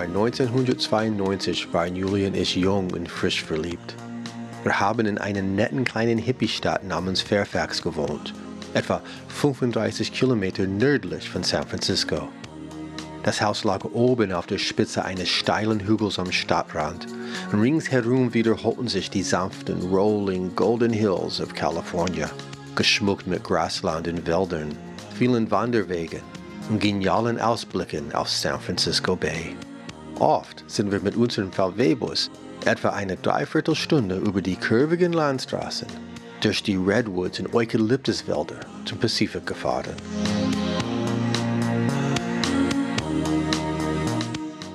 Jahr 1992 waren Julia und ich jung und frisch verliebt. Wir haben in einer netten kleinen Hippie-Stadt namens Fairfax gewohnt, etwa 35 Kilometer nördlich von San Francisco. Das Haus lag oben auf der Spitze eines steilen Hügels am Stadtrand und ringsherum wiederholten sich die sanften, rolling Golden Hills of California, geschmückt mit Grasland und Wäldern, vielen Wanderwegen und genialen Ausblicken auf San Francisco Bay. Oft sind wir mit unserem VW-Bus etwa eine Dreiviertelstunde über die kurvigen Landstraßen durch die Redwoods und Eukalyptuswälder zum Pazifik gefahren.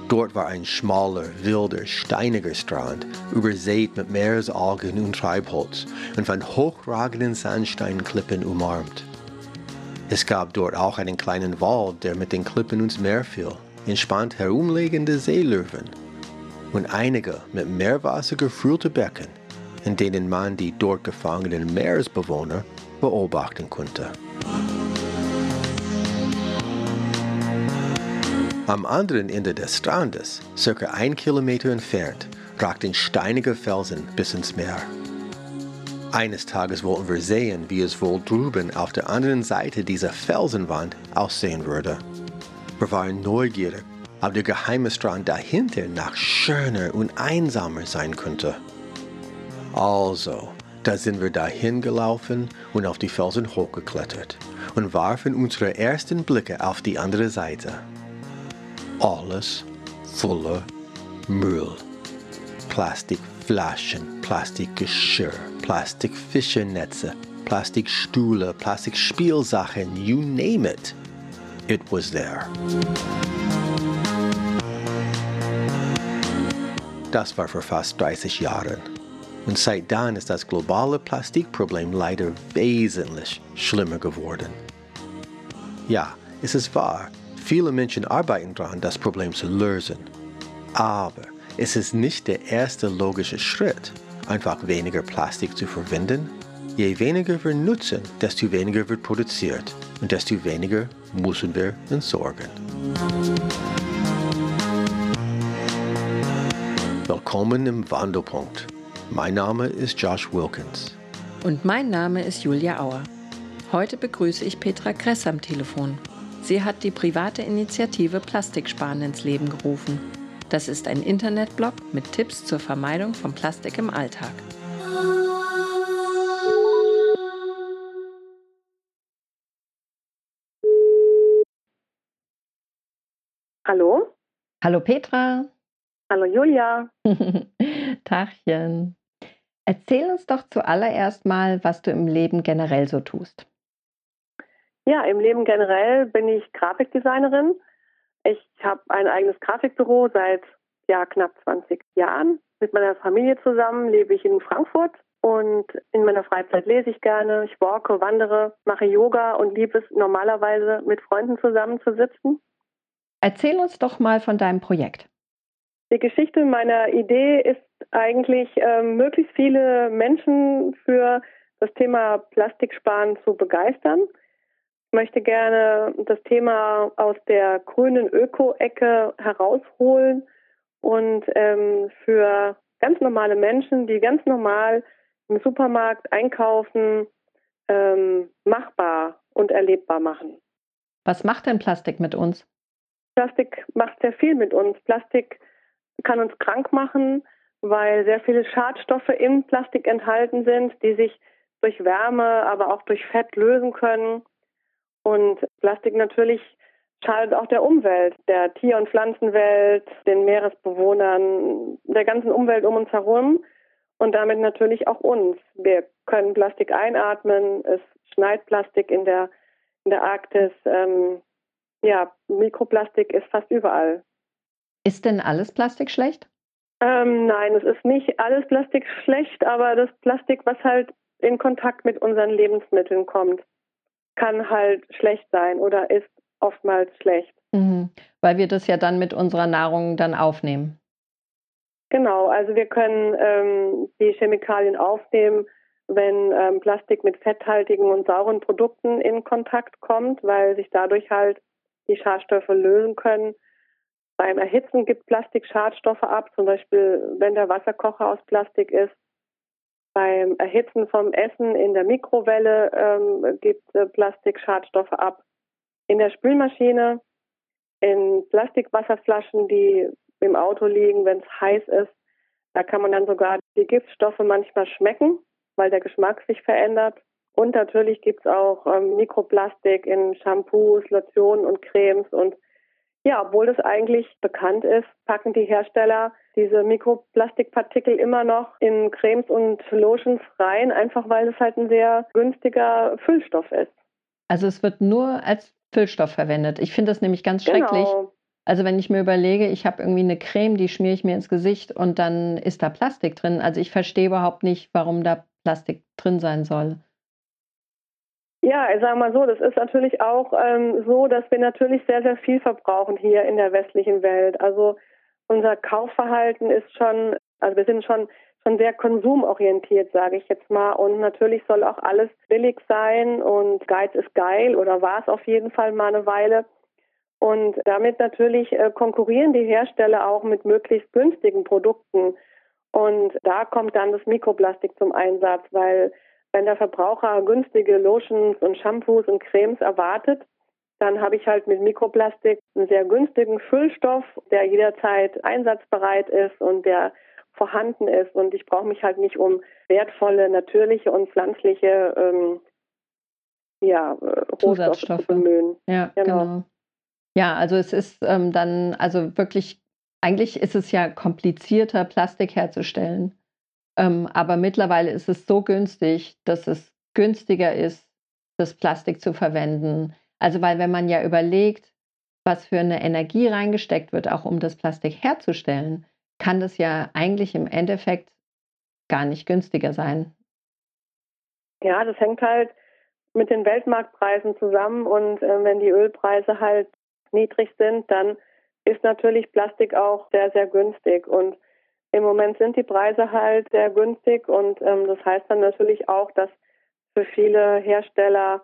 Dort war ein schmaler, wilder, steiniger Strand, übersät mit Meeresalgen und Treibholz und von hochragenden Sandsteinklippen umarmt. Es gab dort auch einen kleinen Wald, der mit den Klippen ins Meer fiel, entspannt herumliegende Seelöwen und einige mit Meerwasser gefüllte Becken, in denen man die dort gefangenen Meeresbewohner beobachten konnte. Am anderen Ende des Strandes, circa ein Kilometer entfernt, ragten steinige Felsen bis ins Meer. Eines Tages wollten wir sehen, wie es wohl drüben auf der anderen Seite dieser Felsenwand aussehen würde. Wir waren neugierig ob der geheime Strand dahinter noch schöner und einsamer sein könnte. Also, da sind wir dahin gelaufen und auf die Felsen hochgeklettert und warfen unsere ersten Blicke auf die andere Seite. Alles voller Müll. Plastikflaschen, Plastikgeschirr, Plastikfischernetze, Plastikstühle, Plastikspielsachen, you name it. It was there. Das war vor fast 30 Jahren. Und seitdem ist das globale Plastikproblem leider wesentlich schlimmer geworden. Ja, es ist wahr, viele Menschen arbeiten daran, das Problem zu lösen. Aber es ist nicht der erste logische Schritt, einfach weniger Plastik zu verwenden. Je weniger wir nutzen, desto weniger wird produziert und desto weniger müssen wir entsorgen. Willkommen im Wandelpunkt. Mein Name ist Josh Wilkins. Und mein Name ist Julia Auer. Heute begrüße ich Petra Kress am Telefon. Sie hat die private Initiative Plastiksparen ins Leben gerufen. Das ist ein Internetblog mit Tipps zur Vermeidung von Plastik im Alltag. Hallo? Hallo Petra. Hallo Julia. Tachchen. Erzähl uns doch zuallererst mal, was du im Leben generell so tust. Ja, im Leben generell bin ich Grafikdesignerin. Ich habe ein eigenes Grafikbüro seit ja, knapp 20 Jahren. Mit meiner Familie zusammen lebe ich in Frankfurt und in meiner Freizeit lese ich gerne. Ich walke, wandere, mache Yoga und liebe es normalerweise mit Freunden zusammenzusitzen. Erzähl uns doch mal von deinem Projekt. Die Geschichte meiner Idee ist eigentlich, ähm, möglichst viele Menschen für das Thema Plastiksparen zu begeistern. Ich möchte gerne das Thema aus der grünen Öko-Ecke herausholen und ähm, für ganz normale Menschen, die ganz normal im Supermarkt einkaufen, ähm, machbar und erlebbar machen. Was macht denn Plastik mit uns? Plastik macht sehr viel mit uns. Plastik kann uns krank machen, weil sehr viele Schadstoffe im Plastik enthalten sind, die sich durch Wärme, aber auch durch Fett lösen können. Und Plastik natürlich schadet auch der Umwelt, der Tier- und Pflanzenwelt, den Meeresbewohnern, der ganzen Umwelt um uns herum und damit natürlich auch uns. Wir können Plastik einatmen, es schneit Plastik in der, in der Arktis. Ähm, ja, Mikroplastik ist fast überall. Ist denn alles Plastik schlecht? Ähm, nein, es ist nicht alles Plastik schlecht, aber das Plastik, was halt in Kontakt mit unseren Lebensmitteln kommt, kann halt schlecht sein oder ist oftmals schlecht. Mhm. Weil wir das ja dann mit unserer Nahrung dann aufnehmen. Genau, also wir können ähm, die Chemikalien aufnehmen, wenn ähm, Plastik mit fetthaltigen und sauren Produkten in Kontakt kommt, weil sich dadurch halt die Schadstoffe lösen können Beim Erhitzen gibt Plastik Schadstoffe ab, zum Beispiel wenn der Wasserkocher aus Plastik ist. Beim Erhitzen vom Essen in der Mikrowelle ähm, gibt äh, Plastik Schadstoffe ab. In der Spülmaschine, in Plastikwasserflaschen, die im Auto liegen, wenn es heiß ist, da kann man dann sogar die Giftstoffe manchmal schmecken, weil der Geschmack sich verändert. Und natürlich gibt es auch ähm, Mikroplastik in Shampoos, Lotionen und Cremes und ja, obwohl das eigentlich bekannt ist, packen die Hersteller diese Mikroplastikpartikel immer noch in Cremes und Lotions rein, einfach weil es halt ein sehr günstiger Füllstoff ist. Also es wird nur als Füllstoff verwendet. Ich finde das nämlich ganz genau. schrecklich. Genau. Also wenn ich mir überlege, ich habe irgendwie eine Creme, die schmiere ich mir ins Gesicht und dann ist da Plastik drin. Also ich verstehe überhaupt nicht, warum da Plastik drin sein soll. Ja, ich sage mal so, das ist natürlich auch ähm, so, dass wir natürlich sehr, sehr viel verbrauchen hier in der westlichen Welt. Also unser Kaufverhalten ist schon, also wir sind schon schon sehr konsumorientiert, sage ich jetzt mal. Und natürlich soll auch alles billig sein und Geiz ist geil oder war es auf jeden Fall mal eine Weile. Und damit natürlich äh, konkurrieren die Hersteller auch mit möglichst günstigen Produkten. Und da kommt dann das Mikroplastik zum Einsatz, weil wenn der Verbraucher günstige Lotions und Shampoos und Cremes erwartet, dann habe ich halt mit Mikroplastik einen sehr günstigen Füllstoff, der jederzeit einsatzbereit ist und der vorhanden ist. Und ich brauche mich halt nicht um wertvolle, natürliche und pflanzliche ähm, ja, äh, Rohstoffe zu bemühen. Ja, genau. genau. Ja, also es ist ähm, dann, also wirklich, eigentlich ist es ja komplizierter, Plastik herzustellen. Ähm, aber mittlerweile ist es so günstig, dass es günstiger ist, das Plastik zu verwenden. Also weil wenn man ja überlegt, was für eine Energie reingesteckt wird, auch um das Plastik herzustellen, kann das ja eigentlich im Endeffekt gar nicht günstiger sein. Ja, das hängt halt mit den Weltmarktpreisen zusammen und äh, wenn die Ölpreise halt niedrig sind, dann ist natürlich Plastik auch sehr, sehr günstig. Und im Moment sind die Preise halt sehr günstig und ähm, das heißt dann natürlich auch, dass für viele Hersteller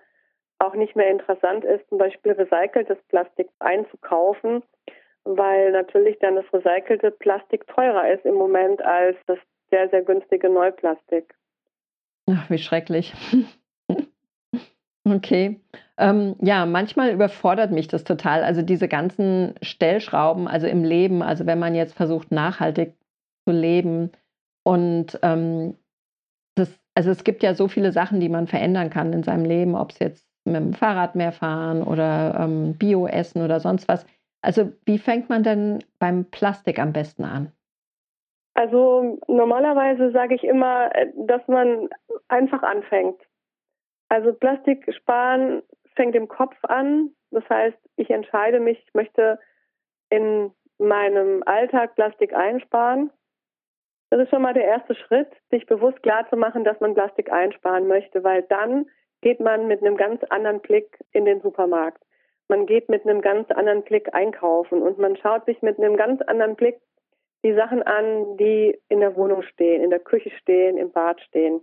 auch nicht mehr interessant ist, zum Beispiel recyceltes Plastik einzukaufen, weil natürlich dann das recycelte Plastik teurer ist im Moment als das sehr, sehr günstige Neuplastik. Ach, wie schrecklich. okay. Ähm, ja, manchmal überfordert mich das total. Also diese ganzen Stellschrauben, also im Leben, also wenn man jetzt versucht, nachhaltig zu leben. Und ähm, das, also es gibt ja so viele Sachen, die man verändern kann in seinem Leben, ob es jetzt mit dem Fahrrad mehr fahren oder ähm, Bio essen oder sonst was. Also wie fängt man denn beim Plastik am besten an? Also normalerweise sage ich immer, äh, dass man einfach anfängt. Also Plastik sparen fängt im Kopf an. Das heißt, ich entscheide mich, ich möchte in meinem Alltag Plastik einsparen. Das ist schon mal der erste Schritt, sich bewusst klar zu machen, dass man Plastik einsparen möchte, weil dann geht man mit einem ganz anderen Blick in den Supermarkt. Man geht mit einem ganz anderen Blick einkaufen und man schaut sich mit einem ganz anderen Blick die Sachen an, die in der Wohnung stehen, in der Küche stehen, im Bad stehen.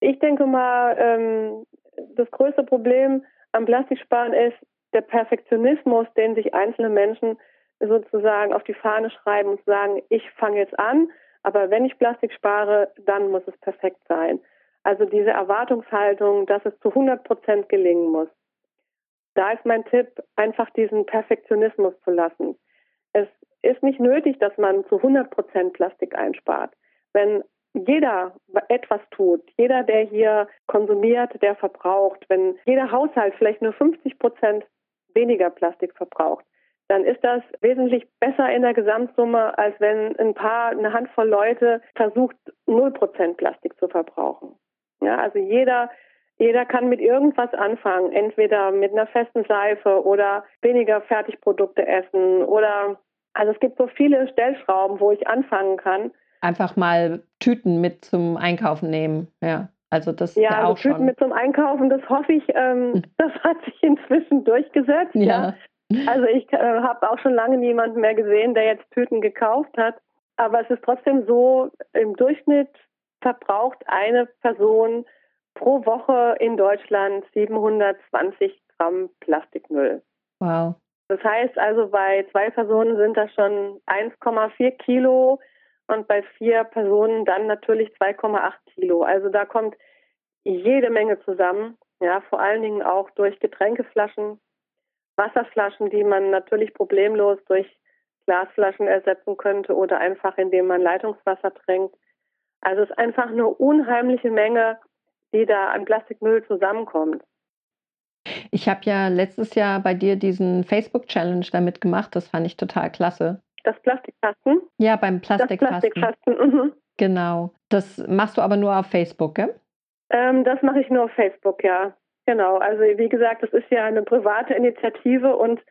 Ich denke mal, ähm, das größte Problem am Plastiksparen ist der Perfektionismus, den sich einzelne Menschen sozusagen auf die Fahne schreiben und sagen, ich fange jetzt an, aber wenn ich Plastik spare, dann muss es perfekt sein. Also diese Erwartungshaltung, dass es zu 100 Prozent gelingen muss. Da ist mein Tipp, einfach diesen Perfektionismus zu lassen. Es ist nicht nötig, dass man zu 100 Prozent Plastik einspart. Wenn jeder etwas tut, jeder, der hier konsumiert, der verbraucht, wenn jeder Haushalt vielleicht nur 50 Prozent weniger Plastik verbraucht, dann ist das wesentlich besser in der Gesamtsumme, als wenn ein paar, eine Handvoll Leute versucht, 0% Plastik zu verbrauchen. Ja, also jeder, jeder kann mit irgendwas anfangen, entweder mit einer festen Seife oder weniger Fertigprodukte essen oder, also es gibt so viele Stellschrauben, wo ich anfangen kann. Einfach mal Tüten mit zum Einkaufen nehmen, ja. Also das ja, ja also auch Tüten schon. mit zum Einkaufen, das hoffe ich, ähm, hm. das hat sich inzwischen durchgesetzt. Ja. ja. Also ich äh, habe auch schon lange niemanden mehr gesehen, der jetzt Tüten gekauft hat. Aber es ist trotzdem so, im Durchschnitt verbraucht eine Person pro Woche in Deutschland 720 Gramm Plastikmüll. Wow. Das heißt also, bei zwei Personen sind das schon 1,4 Kilo und bei vier Personen dann natürlich 2,8 Kilo. Also da kommt jede Menge zusammen. Ja, vor allen Dingen auch durch Getränkeflaschen, Wasserflaschen, die man natürlich problemlos durch Glasflaschen ersetzen könnte oder einfach indem man Leitungswasser trinkt. Also es ist einfach eine unheimliche Menge, die da an Plastikmüll zusammenkommt. Ich habe ja letztes Jahr bei dir diesen Facebook-Challenge damit gemacht. Das fand ich total klasse. Das Plastikkasten? Ja, beim Plastikkasten. Das Plastikkasten, mhm. Genau. Das machst du aber nur auf Facebook, gell? Ähm, das mache ich nur auf Facebook, ja. Genau. Also wie gesagt, das ist ja eine private Initiative und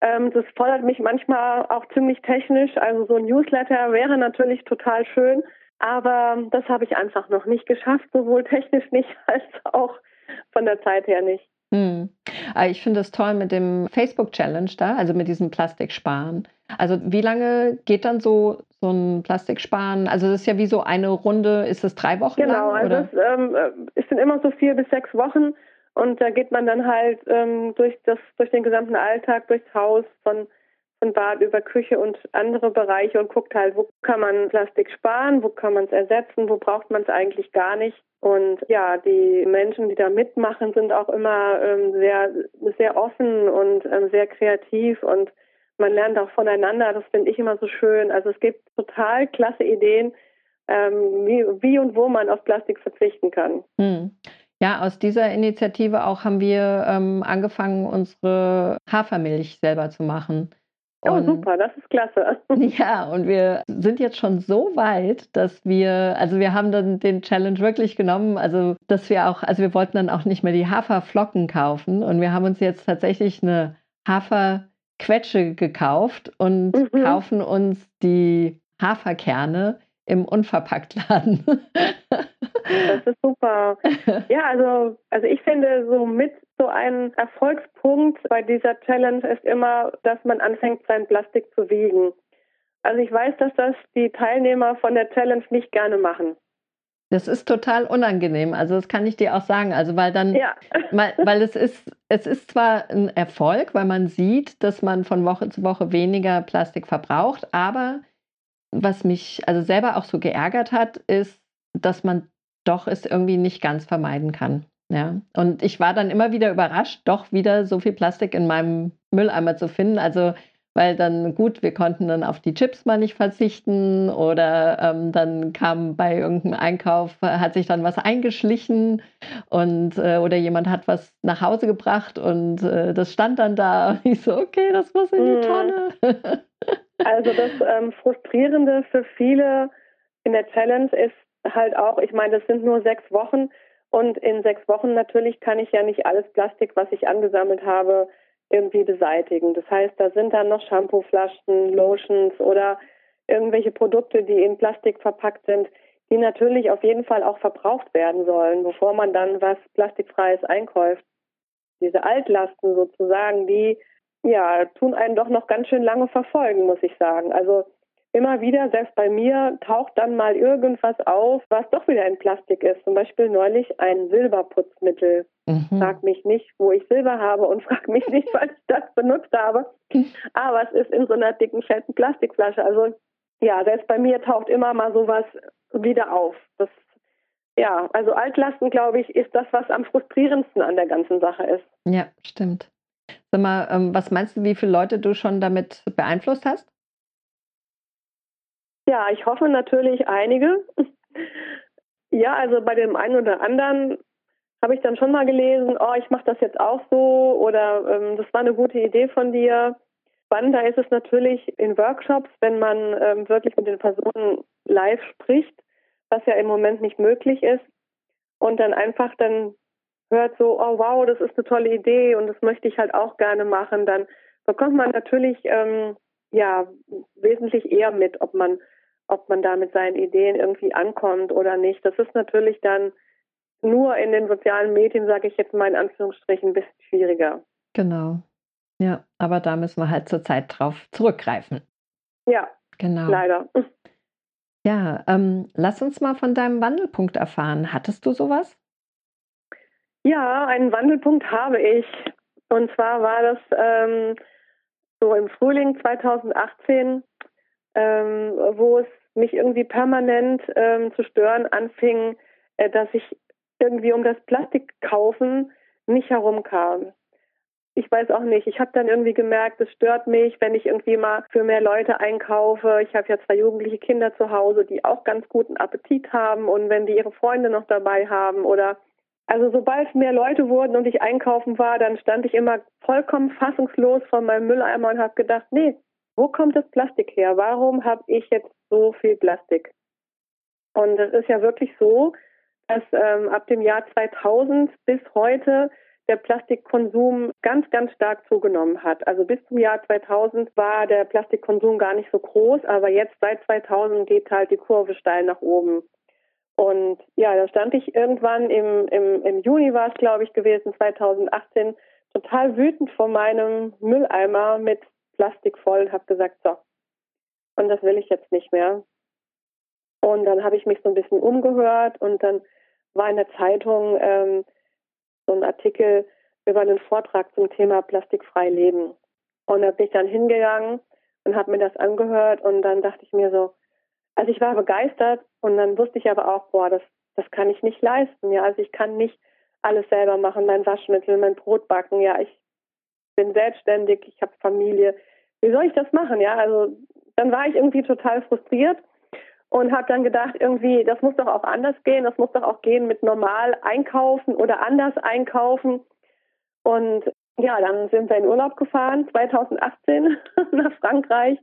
ähm, das fordert mich manchmal auch ziemlich technisch. Also so ein Newsletter wäre natürlich total schön, aber das habe ich einfach noch nicht geschafft, sowohl technisch nicht als auch von der Zeit her nicht. Hm. Ich finde es toll mit dem Facebook-Challenge da, also mit diesem Plastiksparen. Also wie lange geht dann so, so ein Plastiksparen? Also das ist ja wie so eine Runde, ist es drei Wochen genau, lang? Genau, also es, ähm, äh, es sind immer so vier bis sechs Wochen und da geht man dann halt ähm, durch, das, durch den gesamten Alltag, durchs Haus, von, von Bad über Küche und andere Bereiche und guckt halt, wo kann man Plastik sparen, wo kann man es ersetzen, wo braucht man es eigentlich gar nicht. Und ja, die Menschen, die da mitmachen, sind auch immer ähm, sehr, sehr offen und ähm, sehr kreativ und man lernt auch voneinander. Das finde ich immer so schön. Also es gibt total klasse Ideen, ähm, wie, wie und wo man auf Plastik verzichten kann. Hm. Ja, aus dieser Initiative auch haben wir ähm, angefangen, unsere Hafermilch selber zu machen. Oh, und, super, das ist klasse. Ja, und wir sind jetzt schon so weit, dass wir, also wir haben dann den Challenge wirklich genommen, also dass wir auch, also wir wollten dann auch nicht mehr die Haferflocken kaufen und wir haben uns jetzt tatsächlich eine Haferquetsche gekauft und mhm. kaufen uns die Haferkerne im Unverpacktladen. Das ist super. Ja, also, also ich finde so mit so ein Erfolgspunkt bei dieser Challenge ist immer, dass man anfängt, sein Plastik zu wiegen. Also ich weiß, dass das die Teilnehmer von der Challenge nicht gerne machen. Das ist total unangenehm. Also das kann ich dir auch sagen. Also weil dann, ja. weil, weil es ist, es ist zwar ein Erfolg, weil man sieht, dass man von Woche zu Woche weniger Plastik verbraucht, aber was mich also selber auch so geärgert hat, ist, dass man doch es irgendwie nicht ganz vermeiden kann. Ja, und ich war dann immer wieder überrascht, doch wieder so viel Plastik in meinem Mülleimer zu finden. Also, weil dann gut, wir konnten dann auf die Chips mal nicht verzichten oder ähm, dann kam bei irgendeinem Einkauf, hat sich dann was eingeschlichen und äh, oder jemand hat was nach Hause gebracht und äh, das stand dann da. Und ich so, okay, das muss in die mhm. Tonne. also das ähm, Frustrierende für viele in der Challenge ist halt auch, ich meine, das sind nur sechs Wochen und in sechs Wochen natürlich kann ich ja nicht alles Plastik, was ich angesammelt habe, irgendwie beseitigen. Das heißt, da sind dann noch Shampooflaschen, Lotions oder irgendwelche Produkte, die in Plastik verpackt sind, die natürlich auf jeden Fall auch verbraucht werden sollen, bevor man dann was Plastikfreies einkauft. Diese Altlasten sozusagen, die ja tun einen doch noch ganz schön lange verfolgen, muss ich sagen. Also immer wieder, selbst bei mir, taucht dann mal irgendwas auf, was doch wieder in Plastik ist. Zum Beispiel neulich ein Silberputzmittel. Mhm. Frag mich nicht, wo ich Silber habe und frag mich nicht, was ich das benutzt habe. Aber es ist in so einer dicken, fetten Plastikflasche. Also ja, selbst bei mir taucht immer mal sowas wieder auf. Das ja, also Altlasten, glaube ich, ist das, was am frustrierendsten an der ganzen Sache ist. Ja, stimmt. Sag mal, ähm, was meinst du, wie viele Leute du schon damit beeinflusst hast? Ja, ich hoffe natürlich einige. Ja, also bei dem einen oder anderen habe ich dann schon mal gelesen, oh, ich mache das jetzt auch so oder ähm, das war eine gute Idee von dir. Spannender ist es natürlich in Workshops, wenn man ähm, wirklich mit den Personen live spricht, was ja im Moment nicht möglich ist und dann einfach dann hört so, oh wow, das ist eine tolle Idee und das möchte ich halt auch gerne machen, dann bekommt man natürlich ähm, ja wesentlich eher mit, ob man ob man da mit seinen Ideen irgendwie ankommt oder nicht. Das ist natürlich dann nur in den sozialen Medien, sage ich jetzt mal in Anführungsstrichen, ein bisschen schwieriger. Genau. Ja, aber da müssen wir halt zurzeit drauf zurückgreifen. Ja, genau. Leider. Ja, ähm, lass uns mal von deinem Wandelpunkt erfahren. Hattest du sowas? Ja, einen Wandelpunkt habe ich. Und zwar war das ähm, so im Frühling 2018, ähm, wo es mich irgendwie permanent ähm, zu stören anfing, äh, dass ich irgendwie um das Plastik kaufen nicht herumkam. Ich weiß auch nicht. Ich habe dann irgendwie gemerkt, es stört mich, wenn ich irgendwie mal für mehr Leute einkaufe. Ich habe ja zwei jugendliche Kinder zu Hause, die auch ganz guten Appetit haben und wenn die ihre Freunde noch dabei haben oder also sobald mehr Leute wurden und ich einkaufen war, dann stand ich immer vollkommen fassungslos vor meinem Mülleimer und habe gedacht, nee, wo kommt das Plastik her? Warum habe ich jetzt so viel Plastik? Und es ist ja wirklich so, dass ähm, ab dem Jahr 2000 bis heute der Plastikkonsum ganz, ganz stark zugenommen hat. Also bis zum Jahr 2000 war der Plastikkonsum gar nicht so groß, aber jetzt seit 2000 geht halt die Kurve steil nach oben. Und ja, da stand ich irgendwann im, im, im Juni war es, glaube ich, gewesen, 2018, total wütend vor meinem Mülleimer mit Plastik voll und habe gesagt, so, und das will ich jetzt nicht mehr. Und dann habe ich mich so ein bisschen umgehört und dann war in der Zeitung ähm, so ein Artikel über einen Vortrag zum Thema plastikfrei leben. Und da bin ich dann hingegangen und habe mir das angehört und dann dachte ich mir so, also ich war begeistert und dann wusste ich aber auch, boah, das, das kann ich nicht leisten. Ja, also ich kann nicht alles selber machen, mein Waschmittel, mein Brot backen. Ja, ich bin selbstständig, ich habe Familie. Wie soll ich das machen? Ja, also dann war ich irgendwie total frustriert und habe dann gedacht, irgendwie, das muss doch auch anders gehen, das muss doch auch gehen mit normal einkaufen oder anders einkaufen. Und ja, dann sind wir in Urlaub gefahren, 2018 nach Frankreich.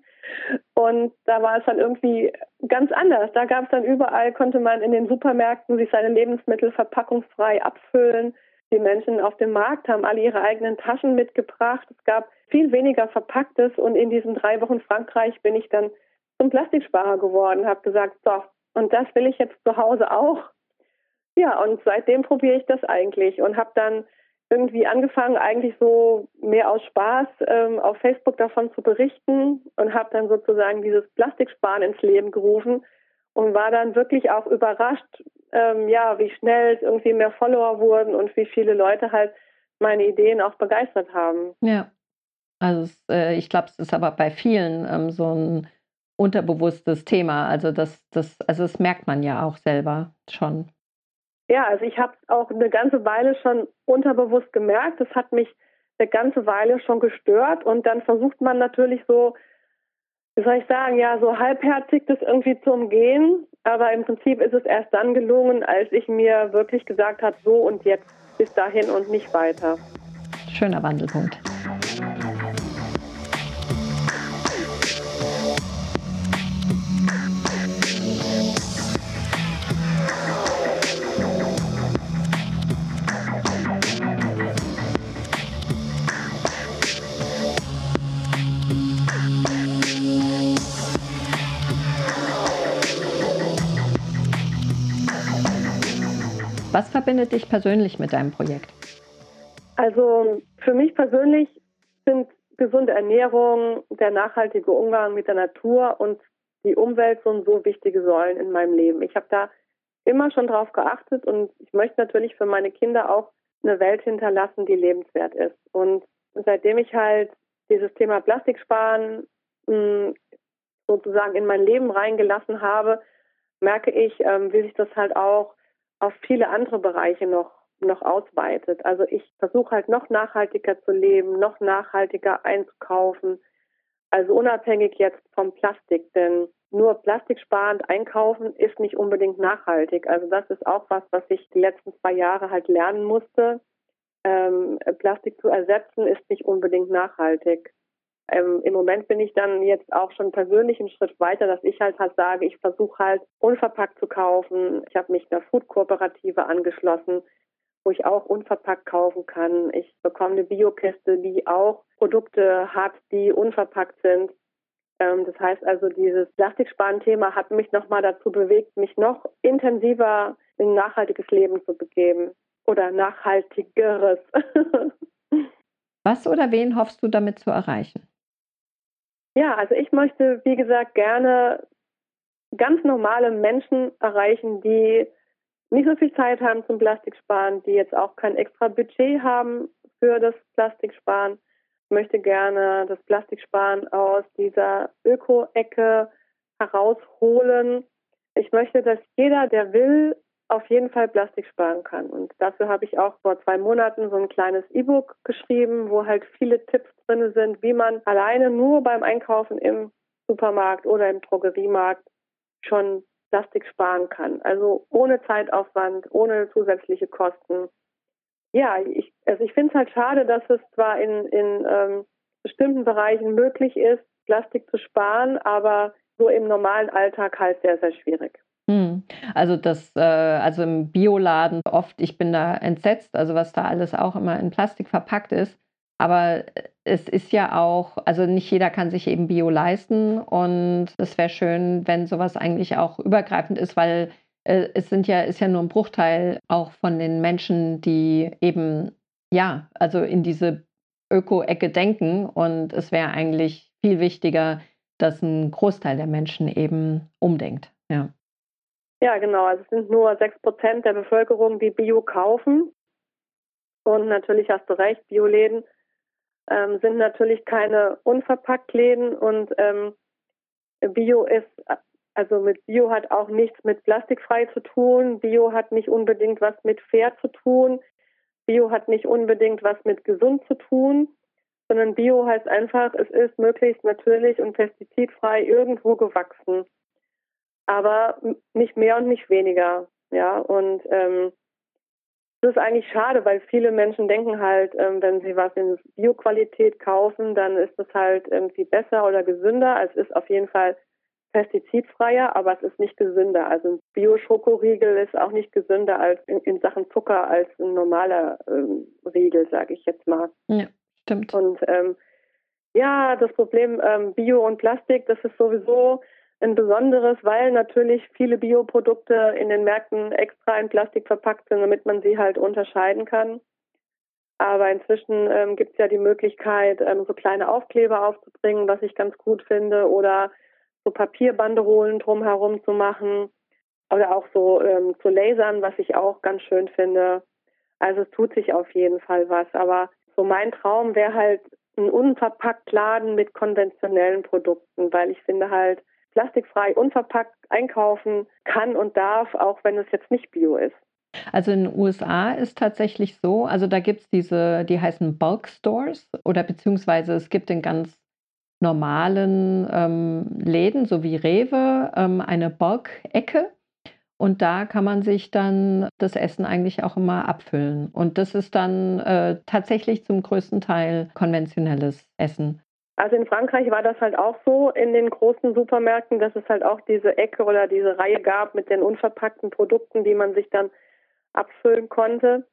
Und da war es dann irgendwie ganz anders. Da gab es dann überall, konnte man in den Supermärkten sich seine Lebensmittel verpackungsfrei abfüllen. Die Menschen auf dem Markt haben alle ihre eigenen Taschen mitgebracht. Es gab viel weniger Verpacktes. Und in diesen drei Wochen Frankreich bin ich dann zum Plastiksparer geworden, habe gesagt, so, und das will ich jetzt zu Hause auch. Ja, und seitdem probiere ich das eigentlich und habe dann irgendwie angefangen, eigentlich so mehr aus Spaß ähm, auf Facebook davon zu berichten und habe dann sozusagen dieses Plastiksparen ins Leben gerufen und war dann wirklich auch überrascht, ähm, ja, wie schnell irgendwie mehr Follower wurden und wie viele Leute halt meine Ideen auch begeistert haben. Ja, also äh, ich glaube, es ist aber bei vielen ähm, so ein unterbewusstes Thema. Also das, das, also das merkt man ja auch selber schon. Ja, also ich habe auch eine ganze Weile schon unterbewusst gemerkt. Das hat mich eine ganze Weile schon gestört. Und dann versucht man natürlich so, wie soll ich sagen, ja, so halbherzig das irgendwie zu umgehen. Aber im Prinzip ist es erst dann gelungen, als ich mir wirklich gesagt habe, so und jetzt bis dahin und nicht weiter. Schöner Wandelpunkt. Was verbindet dich persönlich mit deinem Projekt? Also für mich persönlich sind gesunde Ernährung, der nachhaltige Umgang mit der Natur und die Umwelt so so wichtige Säulen in meinem Leben. Ich habe da immer schon drauf geachtet und ich möchte natürlich für meine Kinder auch eine Welt hinterlassen, die lebenswert ist. Und seitdem ich halt dieses Thema Plastiksparen hm, sozusagen in mein Leben reingelassen habe, merke ich, ähm, wie sich das halt auch auf viele andere Bereiche noch, noch ausweitet. Also ich versuche halt noch nachhaltiger zu leben, noch nachhaltiger einzukaufen. Also unabhängig jetzt vom Plastik, denn nur plastiksparend einkaufen ist nicht unbedingt nachhaltig. Also das ist auch was, was ich die letzten zwei Jahre halt lernen musste. Ähm, Plastik zu ersetzen ist nicht unbedingt nachhaltig. Ähm, Im Moment bin ich dann jetzt auch schon persönlich einen Schritt weiter, dass ich halt halt sage, ich versuche halt unverpackt zu kaufen. Ich habe mich einer Food-Kooperative angeschlossen, wo ich auch unverpackt kaufen kann. Ich bekomme eine Biokiste, die auch Produkte hat, die unverpackt sind. Ähm, das heißt also, dieses Plastiksparen-Thema hat mich nochmal dazu bewegt, mich noch intensiver in ein nachhaltiges Leben zu begeben oder nachhaltigeres. Was oder wen hoffst du damit zu erreichen? Ja, also ich möchte, wie gesagt, gerne ganz normale Menschen erreichen, die nicht so viel Zeit haben zum Plastiksparen, die jetzt auch kein extra Budget haben für das Plastiksparen, möchte gerne das Plastiksparen aus dieser Öko-Ecke herausholen. Ich möchte, dass jeder, der will, auf jeden Fall Plastik sparen kann. Und dafür habe ich auch vor zwei Monaten so ein kleines E-Book geschrieben, wo halt viele Tipps drin sind, wie man alleine nur beim Einkaufen im Supermarkt oder im Drogeriemarkt schon Plastik sparen kann. Also ohne Zeitaufwand, ohne zusätzliche Kosten. Ja, ich, also ich finde es halt schade, dass es zwar in, in ähm, bestimmten Bereichen möglich ist, Plastik zu sparen, aber so im normalen Alltag halt sehr, sehr schwierig. Hm. Also das, äh, also im Bioladen oft, ich bin da entsetzt, also was da alles auch immer in Plastik verpackt ist. Aber es ist ja auch, also nicht jeder kann sich eben Bio leisten und es wäre schön, wenn sowas eigentlich auch übergreifend ist, weil äh, es sind ja, ist ja nur ein Bruchteil auch von den Menschen, die eben, ja, also in diese Öko-Ecke denken und es wäre eigentlich viel wichtiger, dass ein Großteil der Menschen eben umdenkt. Ja. Ja, genau. Also es sind nur sechs Prozent der Bevölkerung, die Bio kaufen. Und natürlich hast du recht, Bioläden ähm, sind natürlich keine Unverpacktläden und ähm, Bio ist, also mit Bio hat auch nichts mit plastikfrei zu tun. Bio hat nicht unbedingt was mit fair zu tun. Bio hat nicht unbedingt was mit gesund zu tun, sondern Bio heißt einfach, es ist möglichst natürlich und pestizidfrei irgendwo gewachsen. Aber nicht mehr und nicht weniger. Ja, und ähm, das ist eigentlich schade, weil viele Menschen denken halt, ähm, wenn sie was in Bioqualität kaufen, dann ist es halt irgendwie besser oder gesünder. Also es ist auf jeden Fall pestizidfreier, aber es ist nicht gesünder. Also ein Bio-Schokoriegel ist auch nicht gesünder als in, in Sachen Zucker als ein normaler ähm, Riegel, sage ich jetzt mal. Ja, stimmt. Und ähm, ja, das Problem ähm, Bio und Plastik, das ist sowieso ein besonderes, weil natürlich viele Bioprodukte in den Märkten extra in Plastik verpackt sind, damit man sie halt unterscheiden kann. Aber inzwischen ähm, gibt es ja die Möglichkeit, ähm, so kleine Aufkleber aufzubringen, was ich ganz gut finde, oder so Papierbanderolen drumherum zu machen oder auch so ähm, zu lasern, was ich auch ganz schön finde. Also es tut sich auf jeden Fall was. Aber so mein Traum wäre halt ein unverpackt Laden mit konventionellen Produkten, weil ich finde halt, plastikfrei, unverpackt einkaufen kann und darf, auch wenn es jetzt nicht bio ist. Also in den USA ist tatsächlich so, also da gibt es diese, die heißen Bulk Stores oder beziehungsweise es gibt in ganz normalen ähm, Läden, so wie Rewe, ähm, eine Bulk-Ecke. Und da kann man sich dann das Essen eigentlich auch immer abfüllen. Und das ist dann äh, tatsächlich zum größten Teil konventionelles Essen. Also in Frankreich war das halt auch so in den großen Supermärkten, dass es halt auch diese Ecke oder diese Reihe gab mit den unverpackten Produkten, die man sich dann abfüllen konnte.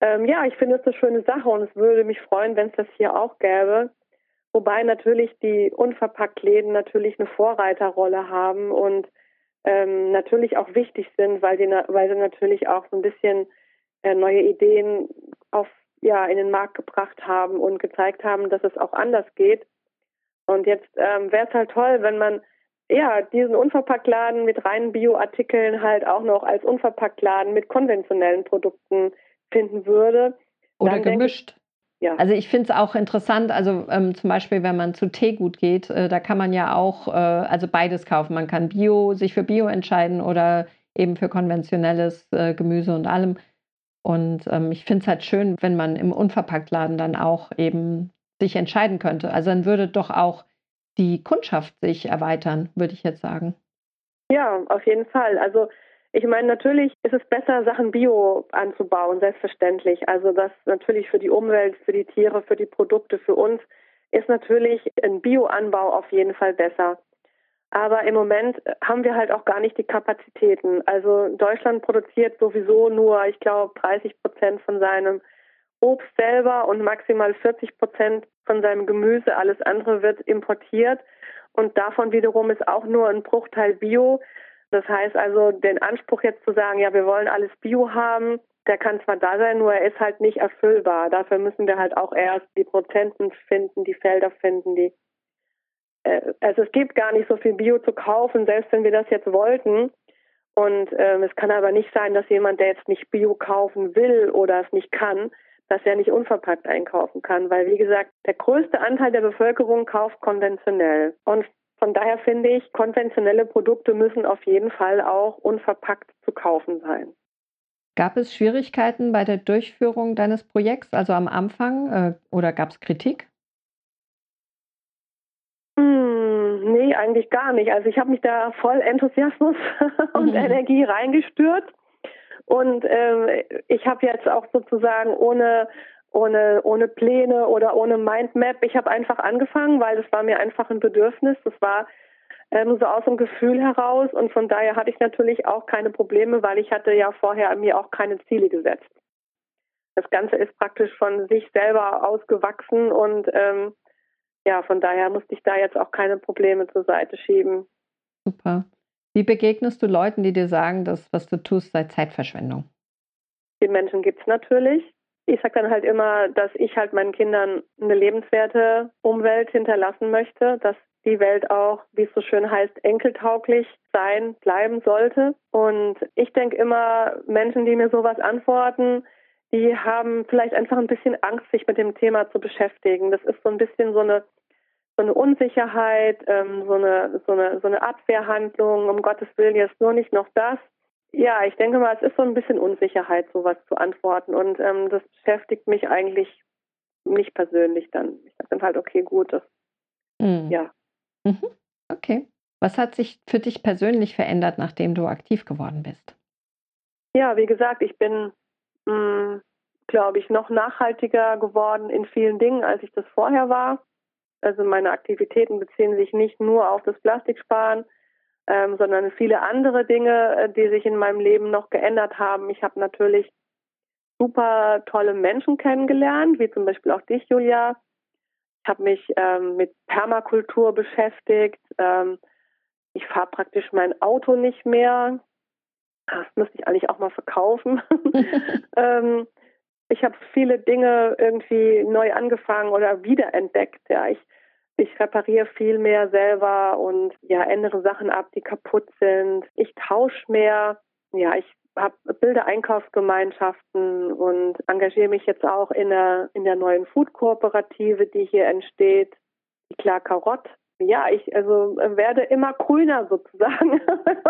Ähm, ja, ich finde es eine schöne Sache und es würde mich freuen, wenn es das hier auch gäbe. Wobei natürlich die Unverpacktläden natürlich eine Vorreiterrolle haben und ähm, natürlich auch wichtig sind, weil, die, weil sie natürlich auch so ein bisschen äh, neue Ideen auf ja in den Markt gebracht haben und gezeigt haben, dass es auch anders geht. Und jetzt ähm, wäre es halt toll, wenn man ja diesen Unverpacktladen mit reinen Bioartikeln halt auch noch als Unverpacktladen mit konventionellen Produkten finden würde. Oder Dann gemischt. Ich, ja. Also ich finde es auch interessant, also ähm, zum Beispiel, wenn man zu Teegut geht, äh, da kann man ja auch äh, also beides kaufen. Man kann Bio, sich für Bio entscheiden oder eben für konventionelles äh, Gemüse und allem. Und ähm, ich finde es halt schön, wenn man im Unverpacktladen dann auch eben sich entscheiden könnte. Also dann würde doch auch die Kundschaft sich erweitern, würde ich jetzt sagen. Ja, auf jeden Fall. Also ich meine, natürlich ist es besser, Sachen Bio anzubauen, selbstverständlich. Also das natürlich für die Umwelt, für die Tiere, für die Produkte, für uns ist natürlich ein Bioanbau auf jeden Fall besser. Aber im Moment haben wir halt auch gar nicht die Kapazitäten. Also Deutschland produziert sowieso nur, ich glaube, 30 Prozent von seinem Obst selber und maximal 40 Prozent von seinem Gemüse. Alles andere wird importiert. Und davon wiederum ist auch nur ein Bruchteil Bio. Das heißt also, den Anspruch jetzt zu sagen, ja, wir wollen alles Bio haben, der kann zwar da sein, nur er ist halt nicht erfüllbar. Dafür müssen wir halt auch erst die Prozenten finden, die Felder finden, die äh, also es gibt gar nicht so viel Bio zu kaufen, selbst wenn wir das jetzt wollten. Und ähm, es kann aber nicht sein, dass jemand, der jetzt nicht Bio kaufen will oder es nicht kann, dass er nicht unverpackt einkaufen kann, weil wie gesagt, der größte Anteil der Bevölkerung kauft konventionell. Und von daher finde ich, konventionelle Produkte müssen auf jeden Fall auch unverpackt zu kaufen sein. Gab es Schwierigkeiten bei der Durchführung deines Projekts, also am Anfang, äh, oder gab es Kritik? Nee, eigentlich gar nicht. Also ich habe mich da voll Enthusiasmus und mhm. Energie reingestürzt. Und ähm, ich habe jetzt auch sozusagen ohne, ohne, ohne Pläne oder ohne Mindmap, ich habe einfach angefangen, weil das war mir einfach ein Bedürfnis. Das war ähm, so aus dem Gefühl heraus. Und von daher hatte ich natürlich auch keine Probleme, weil ich hatte ja vorher mir auch keine Ziele gesetzt. Das Ganze ist praktisch von sich selber ausgewachsen und ähm, ja, von daher musste ich da jetzt auch keine Probleme zur Seite schieben. Super. Wie begegnest du Leuten, die dir sagen, dass was du tust, sei Zeitverschwendung? Die Menschen gibt es natürlich. Ich sage dann halt immer, dass ich halt meinen Kindern eine lebenswerte Umwelt hinterlassen möchte, dass die Welt auch, wie es so schön heißt, enkeltauglich sein, bleiben sollte. Und ich denke immer, Menschen, die mir sowas antworten, die haben vielleicht einfach ein bisschen Angst, sich mit dem Thema zu beschäftigen. Das ist so ein bisschen so eine so eine Unsicherheit, ähm, so eine so eine so eine Abwehrhandlung. Um Gottes Willen jetzt nur nicht noch das. Ja, ich denke mal, es ist so ein bisschen Unsicherheit, sowas zu antworten und ähm, das beschäftigt mich eigentlich nicht persönlich dann. Ich sage dann halt, okay, gut, das mhm. ja, Mhm. Okay. Was hat sich für dich persönlich verändert, nachdem du aktiv geworden bist? Ja, wie gesagt, ich bin, glaube ich, noch nachhaltiger geworden in vielen Dingen, als ich das vorher war. Also meine Aktivitäten beziehen sich nicht nur auf das Plastiksparen, ähm, sondern viele andere Dinge, äh, die sich in meinem Leben noch geändert haben. Ich habe natürlich super tolle Menschen kennengelernt, wie zum Beispiel auch dich, Julia, habe mich ähm, mit Permakultur beschäftigt. Ähm, ich fahre praktisch mein Auto nicht mehr. Das müsste ich eigentlich auch mal verkaufen. ähm, ich habe viele Dinge irgendwie neu angefangen oder wiederentdeckt. Ja, ich, ich repariere viel mehr selber und ja, ändere Sachen ab, die kaputt sind. Ich tausche mehr. Ja, ich habe Bildereinkaufsgemeinschaften und engagiere mich jetzt auch in der, in der neuen Food-Kooperative, die hier entsteht, die Klar Karott. Ja, ich also werde immer grüner sozusagen,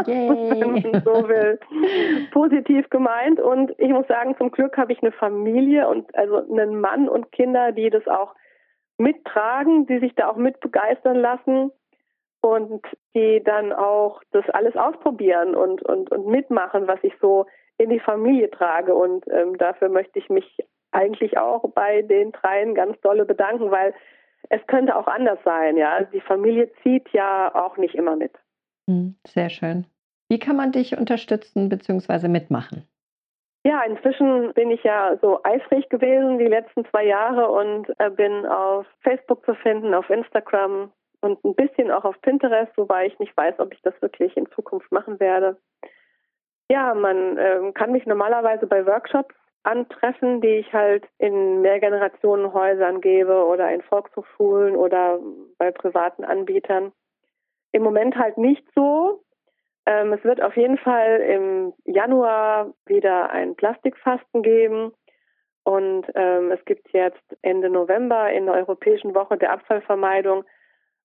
wenn man so will. Positiv gemeint. Und ich muss sagen, zum Glück habe ich eine Familie und also einen Mann und Kinder, die das auch mittragen, die sich da auch mit begeistern lassen und die dann auch das alles ausprobieren und, und, und mitmachen, was ich so in die Familie trage. Und ähm, dafür möchte ich mich eigentlich auch bei den dreien ganz dolle bedanken, weil es könnte auch anders sein. Ja, also die Familie zieht ja auch nicht immer mit. Hm, sehr schön. Wie kann man dich unterstützen bzw. mitmachen? Ja, inzwischen bin ich ja so eifrig gewesen die letzten zwei Jahre und äh, bin auf Facebook zu finden, auf Instagram, und ein bisschen auch auf Pinterest, wobei ich nicht weiß, ob ich das wirklich in Zukunft machen werde. Ja, man äh, kann mich normalerweise bei Workshops antreffen, die ich halt in Mehrgenerationenhäusern gebe oder in Volkshochschulen oder bei privaten Anbietern. Im Moment halt nicht so. Ähm, es wird auf jeden Fall im Januar wieder ein Plastikfasten geben. Und ähm, es gibt jetzt Ende November in der Europäischen Woche der Abfallvermeidung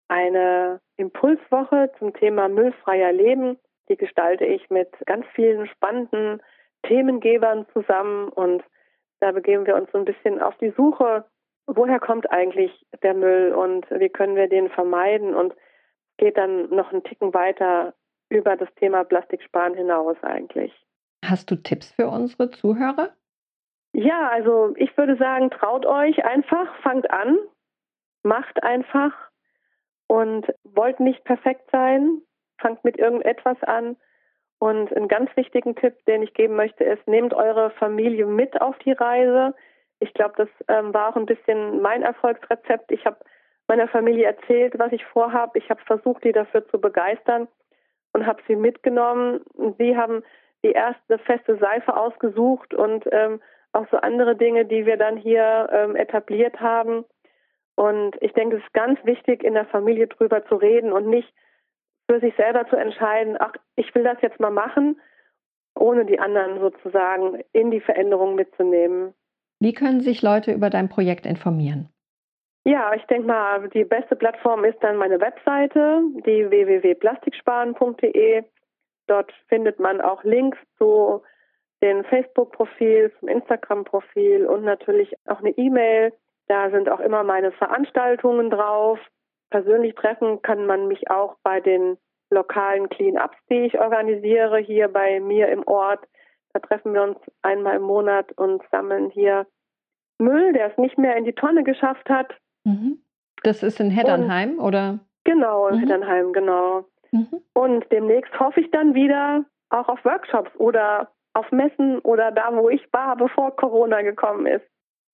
eine Impulswoche zum Thema müllfreier Leben. Die gestalte ich mit ganz vielen spannenden Themengebern zusammen und da begeben wir uns so ein bisschen auf die Suche, woher kommt eigentlich der Müll und wie können wir den vermeiden und geht dann noch einen Ticken weiter über das Thema Plastiksparen hinaus eigentlich. Hast du Tipps für unsere Zuhörer? Ja, also ich würde sagen, traut euch einfach, fangt an, macht einfach und wollt nicht perfekt sein, fangt mit irgendetwas an. Und einen ganz wichtigen Tipp, den ich geben möchte, ist, nehmt eure Familie mit auf die Reise. Ich glaube, das ähm, war auch ein bisschen mein Erfolgsrezept. Ich habe meiner Familie erzählt, was ich vorhabe. Ich habe versucht, die dafür zu begeistern und habe sie mitgenommen. Sie haben die erste feste Seife ausgesucht und ähm, auch so andere Dinge, die wir dann hier ähm, etabliert haben. Und ich denke, es ist ganz wichtig, in der Familie drüber zu reden und nicht für sich selber zu entscheiden, ach, ich will das jetzt mal machen, ohne die anderen sozusagen in die Veränderung mitzunehmen. Wie können sich Leute über dein Projekt informieren? Ja, ich denke mal, die beste Plattform ist dann meine Webseite, die www.plastiksparen.de. Dort findet man auch Links zu den Facebook-Profil, zum Instagram-Profil und natürlich auch eine E-Mail. Da sind auch immer meine Veranstaltungen drauf. Persönlich treffen kann man mich auch bei den lokalen Clean-Ups, die ich organisiere, hier bei mir im Ort. Da treffen wir uns einmal im Monat und sammeln hier Müll, der es nicht mehr in die Tonne geschafft hat. Mhm. Das ist in Heddernheim, und, oder? Genau, in mhm. Heddernheim, genau. Mhm. Und demnächst hoffe ich dann wieder auch auf Workshops oder auf Messen oder da, wo ich war, bevor Corona gekommen ist.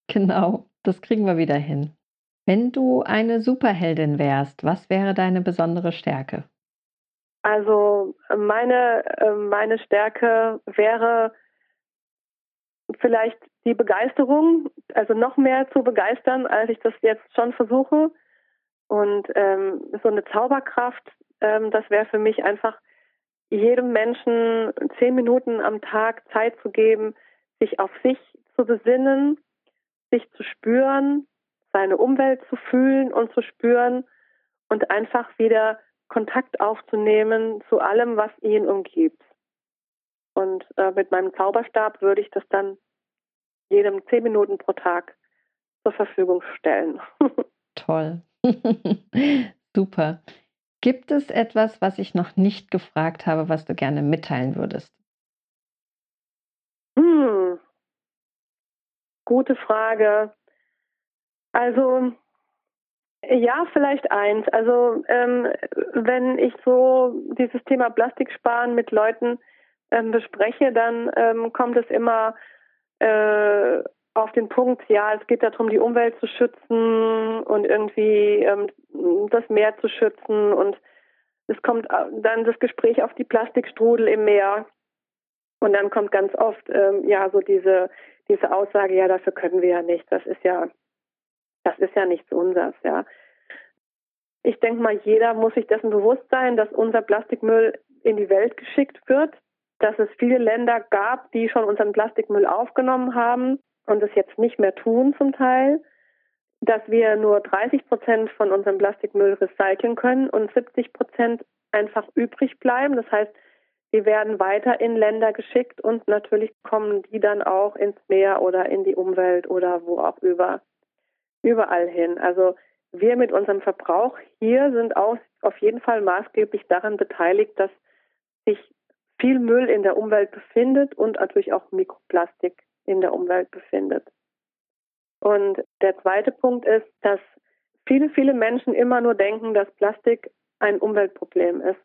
Genau, das kriegen wir wieder hin. Wenn du eine Superheldin wärst, was wäre deine besondere Stärke? Also meine, äh, meine Stärke wäre vielleicht die Begeisterung, also noch mehr zu begeistern, als ich das jetzt schon versuche. Und ähm, so eine Zauberkraft, ähm, das wäre für mich einfach jedem Menschen zehn Minuten am Tag Zeit zu geben, sich auf sich zu besinnen, sich zu spüren, seine Umwelt zu fühlen und zu spüren und einfach wieder Kontakt aufzunehmen zu allem, was ihn umgibt. Und äh, mit meinem Zauberstab würde ich das dann jedem zehn Minuten pro Tag zur Verfügung stellen. Toll. Super. Gibt es etwas, was ich noch nicht gefragt habe, was du gerne mitteilen würdest? Hm. Gute Frage. Also ja, vielleicht eins. Also ähm, wenn ich so dieses Thema Plastiksparen mit Leuten ähm, bespreche, dann ähm, kommt es immer äh, auf den Punkt, ja, es geht darum, die Umwelt zu schützen und irgendwie ähm, das Meer zu schützen und es kommt dann das Gespräch auf die Plastikstrudel im Meer und dann kommt ganz oft ähm, ja so diese diese Aussage, ja, dafür können wir ja nicht. Das ist ja das ist ja nichts unseres, ja. Ich denke mal, jeder muss sich dessen bewusst sein, dass unser Plastikmüll in die Welt geschickt wird, dass es viele Länder gab, die schon unseren Plastikmüll aufgenommen haben und es jetzt nicht mehr tun zum Teil, dass wir nur 30 Prozent von unserem Plastikmüll recyceln können und 70 Prozent einfach übrig bleiben. Das heißt, die werden weiter in Länder geschickt und natürlich kommen die dann auch ins Meer oder in die Umwelt oder wo auch über überall hin. Also wir mit unserem Verbrauch hier sind auch auf jeden Fall maßgeblich daran beteiligt, dass sich viel Müll in der Umwelt befindet und natürlich auch Mikroplastik in der Umwelt befindet. Und der zweite Punkt ist, dass viele, viele Menschen immer nur denken, dass Plastik ein Umweltproblem ist.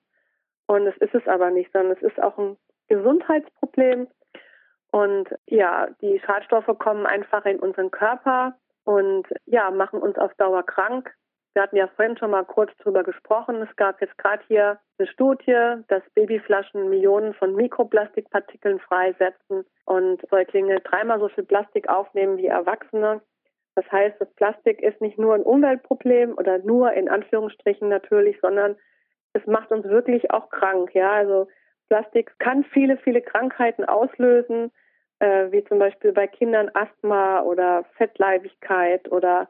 Und es ist es aber nicht, sondern es ist auch ein Gesundheitsproblem. Und ja, die Schadstoffe kommen einfach in unseren Körper und ja, machen uns auf Dauer krank. Wir hatten ja vorhin schon mal kurz drüber gesprochen. Es gab jetzt gerade hier eine Studie, dass Babyflaschen Millionen von Mikroplastikpartikeln freisetzen und Säuglinge dreimal so viel Plastik aufnehmen wie Erwachsene. Das heißt, das Plastik ist nicht nur ein Umweltproblem oder nur in Anführungsstrichen natürlich, sondern es macht uns wirklich auch krank. Ja, also Plastik kann viele, viele Krankheiten auslösen wie zum Beispiel bei Kindern Asthma oder Fettleibigkeit oder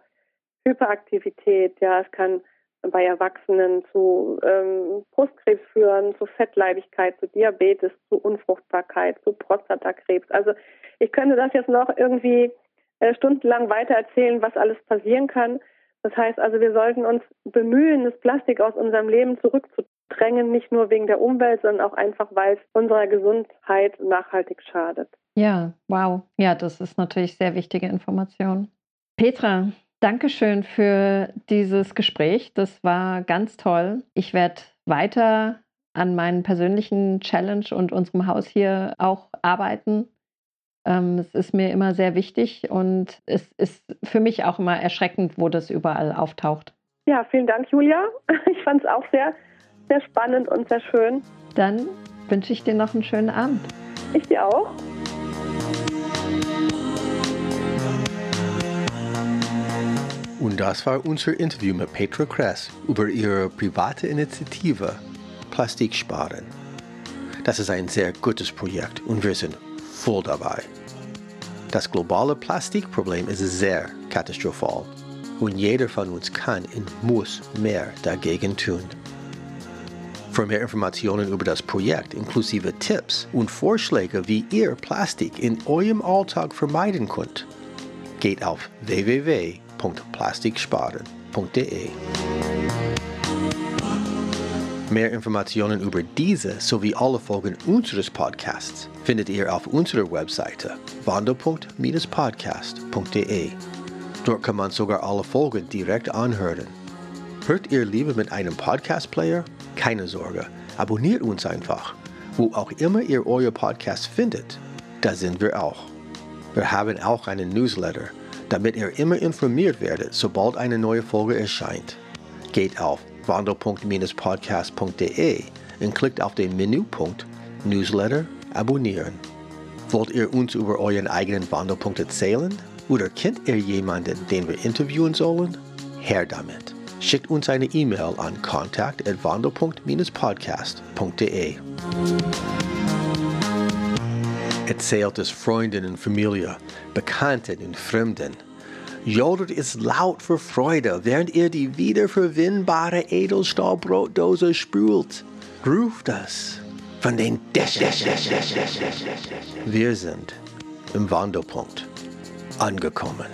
Hyperaktivität. Ja, es kann bei Erwachsenen zu ähm, Brustkrebs führen, zu Fettleibigkeit, zu Diabetes, zu Unfruchtbarkeit, zu Prostatakrebs. Also ich könnte das jetzt noch irgendwie äh, stundenlang weiter erzählen, was alles passieren kann. Das heißt also, wir sollten uns bemühen, das Plastik aus unserem Leben zurückzudrängen, nicht nur wegen der Umwelt, sondern auch einfach, weil es unserer Gesundheit nachhaltig schadet. Ja, wow. Ja, das ist natürlich sehr wichtige Information. Petra, danke schön für dieses Gespräch. Das war ganz toll. Ich werde weiter an meinen persönlichen Challenge und unserem Haus hier auch arbeiten. Ähm, es ist mir immer sehr wichtig und es ist für mich auch immer erschreckend, wo das überall auftaucht. Ja, vielen Dank, Julia. Ich fand es auch sehr, sehr spannend und sehr schön. Dann wünsche ich dir noch einen schönen Abend. Ich dir auch. Und das war unser Interview mit Petra Kress über ihre private Initiative Plastik sparen. Das ist ein sehr gutes Projekt und wir sind voll dabei. Das globale Plastikproblem ist sehr katastrophal und jeder von uns kann und muss mehr dagegen tun. Für mehr Informationen über das Projekt, inklusive Tipps und Vorschläge, wie ihr Plastik in eurem Alltag vermeiden könnt, geht auf www.plastiksparen.de. Mehr Informationen über diese sowie alle Folgen unseres Podcasts findet ihr auf unserer Webseite wando.-podcast.de. Dort kann man sogar alle Folgen direkt anhören. Hört ihr lieber mit einem Podcast-Player? Keine Sorge, abonniert uns einfach. Wo auch immer ihr euer Podcast findet, da sind wir auch. Wir haben auch einen Newsletter, damit ihr immer informiert werdet, sobald eine neue Folge erscheint. Geht auf wandel.podcastde und klickt auf den Menüpunkt Newsletter abonnieren. Wollt ihr uns über euren eigenen Wandelpunkt erzählen? Oder kennt ihr jemanden, den wir interviewen sollen? Her damit. Schickt uns eine E-Mail an kontakt.wandelpunkt-podcast.de. Erzählt es Freunden und Familie, Bekannten und Fremden. Jodert es laut vor Freude, während ihr die wiederverwendbare Edelstahlbrotdose spült. Ruft es von den Dächern. Wir sind im Wandelpunkt angekommen.